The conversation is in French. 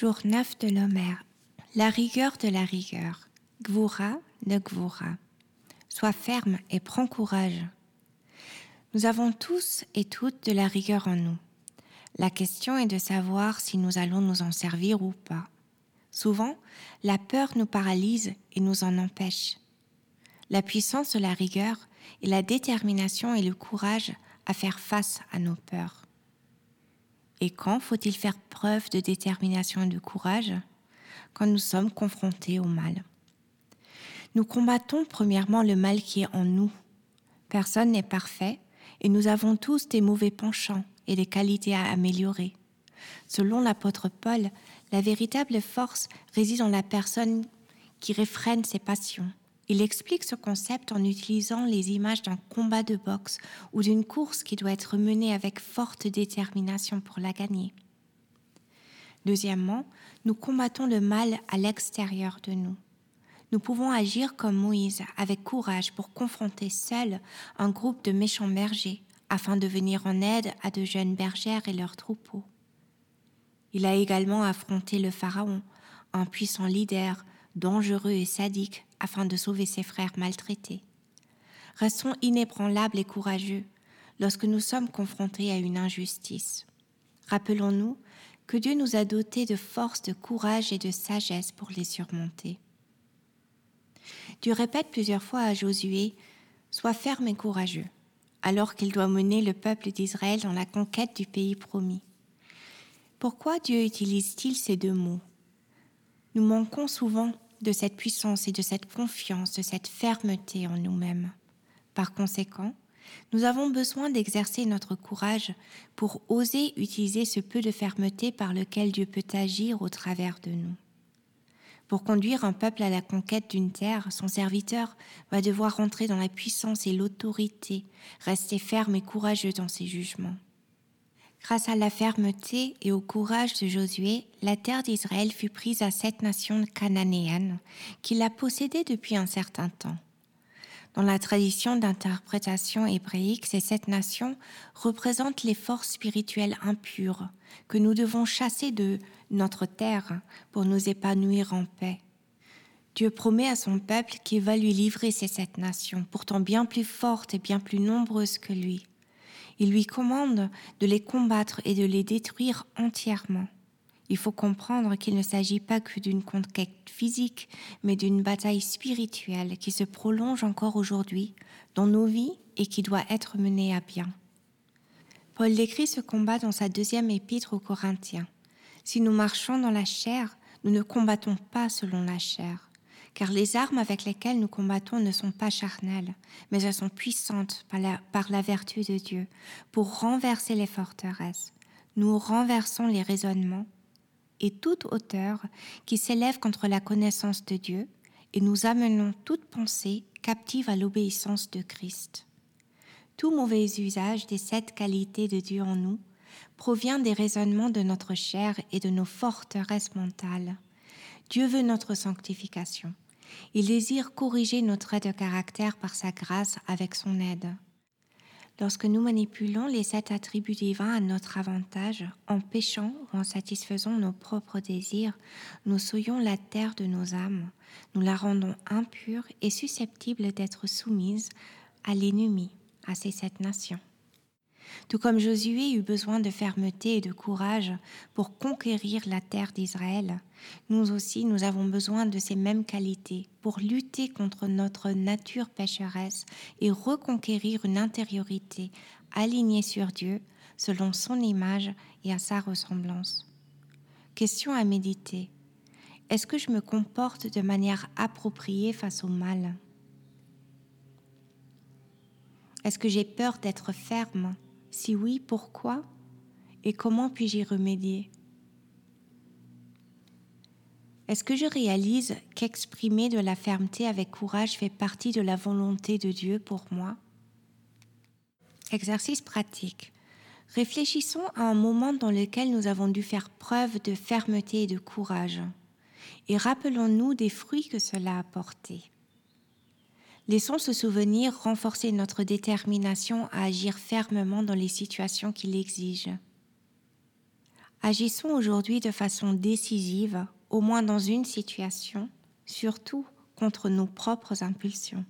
Jour 9 de l'Homère. La rigueur de la rigueur. Gvoura de Gvoura. Sois ferme et prends courage. Nous avons tous et toutes de la rigueur en nous. La question est de savoir si nous allons nous en servir ou pas. Souvent, la peur nous paralyse et nous en empêche. La puissance de la rigueur est la détermination et le courage à faire face à nos peurs. Et quand faut-il faire preuve de détermination et de courage Quand nous sommes confrontés au mal. Nous combattons premièrement le mal qui est en nous. Personne n'est parfait et nous avons tous des mauvais penchants et des qualités à améliorer. Selon l'apôtre Paul, la véritable force réside dans la personne qui réfrène ses passions. Il explique ce concept en utilisant les images d'un combat de boxe ou d'une course qui doit être menée avec forte détermination pour la gagner. Deuxièmement, nous combattons le mal à l'extérieur de nous. Nous pouvons agir comme Moïse avec courage pour confronter seul un groupe de méchants bergers afin de venir en aide à de jeunes bergères et leurs troupeaux. Il a également affronté le Pharaon, un puissant leader, dangereux et sadique, afin de sauver ses frères maltraités. Restons inébranlables et courageux lorsque nous sommes confrontés à une injustice. Rappelons-nous que Dieu nous a dotés de force, de courage et de sagesse pour les surmonter. Dieu répète plusieurs fois à Josué, Sois ferme et courageux, alors qu'il doit mener le peuple d'Israël dans la conquête du pays promis. Pourquoi Dieu utilise-t-il ces deux mots? Nous manquons souvent de cette puissance et de cette confiance, de cette fermeté en nous-mêmes. Par conséquent, nous avons besoin d'exercer notre courage pour oser utiliser ce peu de fermeté par lequel Dieu peut agir au travers de nous. Pour conduire un peuple à la conquête d'une terre, son serviteur va devoir rentrer dans la puissance et l'autorité, rester ferme et courageux dans ses jugements. Grâce à la fermeté et au courage de Josué, la terre d'Israël fut prise à cette nation cananéenne qui l'a possédée depuis un certain temps. Dans la tradition d'interprétation hébraïque, ces sept nations représentent les forces spirituelles impures que nous devons chasser de notre terre pour nous épanouir en paix. Dieu promet à son peuple qu'il va lui livrer ces sept nations, pourtant bien plus fortes et bien plus nombreuses que lui. Il lui commande de les combattre et de les détruire entièrement. Il faut comprendre qu'il ne s'agit pas que d'une conquête physique, mais d'une bataille spirituelle qui se prolonge encore aujourd'hui dans nos vies et qui doit être menée à bien. Paul décrit ce combat dans sa deuxième épître aux Corinthiens. Si nous marchons dans la chair, nous ne combattons pas selon la chair car les armes avec lesquelles nous combattons ne sont pas charnelles, mais elles sont puissantes par la, vertu de Dieu, pour renverser les forteresses. Nous renversons les raisonnements et toute hauteur qui s'élève contre la connaissance de Dieu, et nous amenons toute pensée captive à l'obéissance de Christ. Tout mauvais usage des sept qualités de Dieu en nous provient des raisonnements de notre chair et de nos forteresses mentales. Dieu veut notre sanctification. Il désire corriger nos traits de caractère par sa grâce avec son aide. Lorsque nous manipulons les sept attributs divins à notre avantage, en péchant ou en satisfaisant nos propres désirs, nous souillons la terre de nos âmes, nous la rendons impure et susceptible d'être soumise à l'ennemi, à ces sept nations. Tout comme Josué eut besoin de fermeté et de courage pour conquérir la terre d'Israël, nous aussi nous avons besoin de ces mêmes qualités pour lutter contre notre nature pécheresse et reconquérir une intériorité alignée sur Dieu selon son image et à sa ressemblance. Question à méditer. Est-ce que je me comporte de manière appropriée face au mal? Est-ce que j'ai peur d'être ferme? Si oui, pourquoi Et comment puis-je y remédier? Est-ce que je réalise qu'exprimer de la fermeté avec courage fait partie de la volonté de Dieu pour moi? Exercice pratique. Réfléchissons à un moment dans lequel nous avons dû faire preuve de fermeté et de courage, et rappelons-nous des fruits que cela a portés. Laissons ce souvenir renforcer notre détermination à agir fermement dans les situations qui l'exigent. Agissons aujourd'hui de façon décisive, au moins dans une situation, surtout contre nos propres impulsions.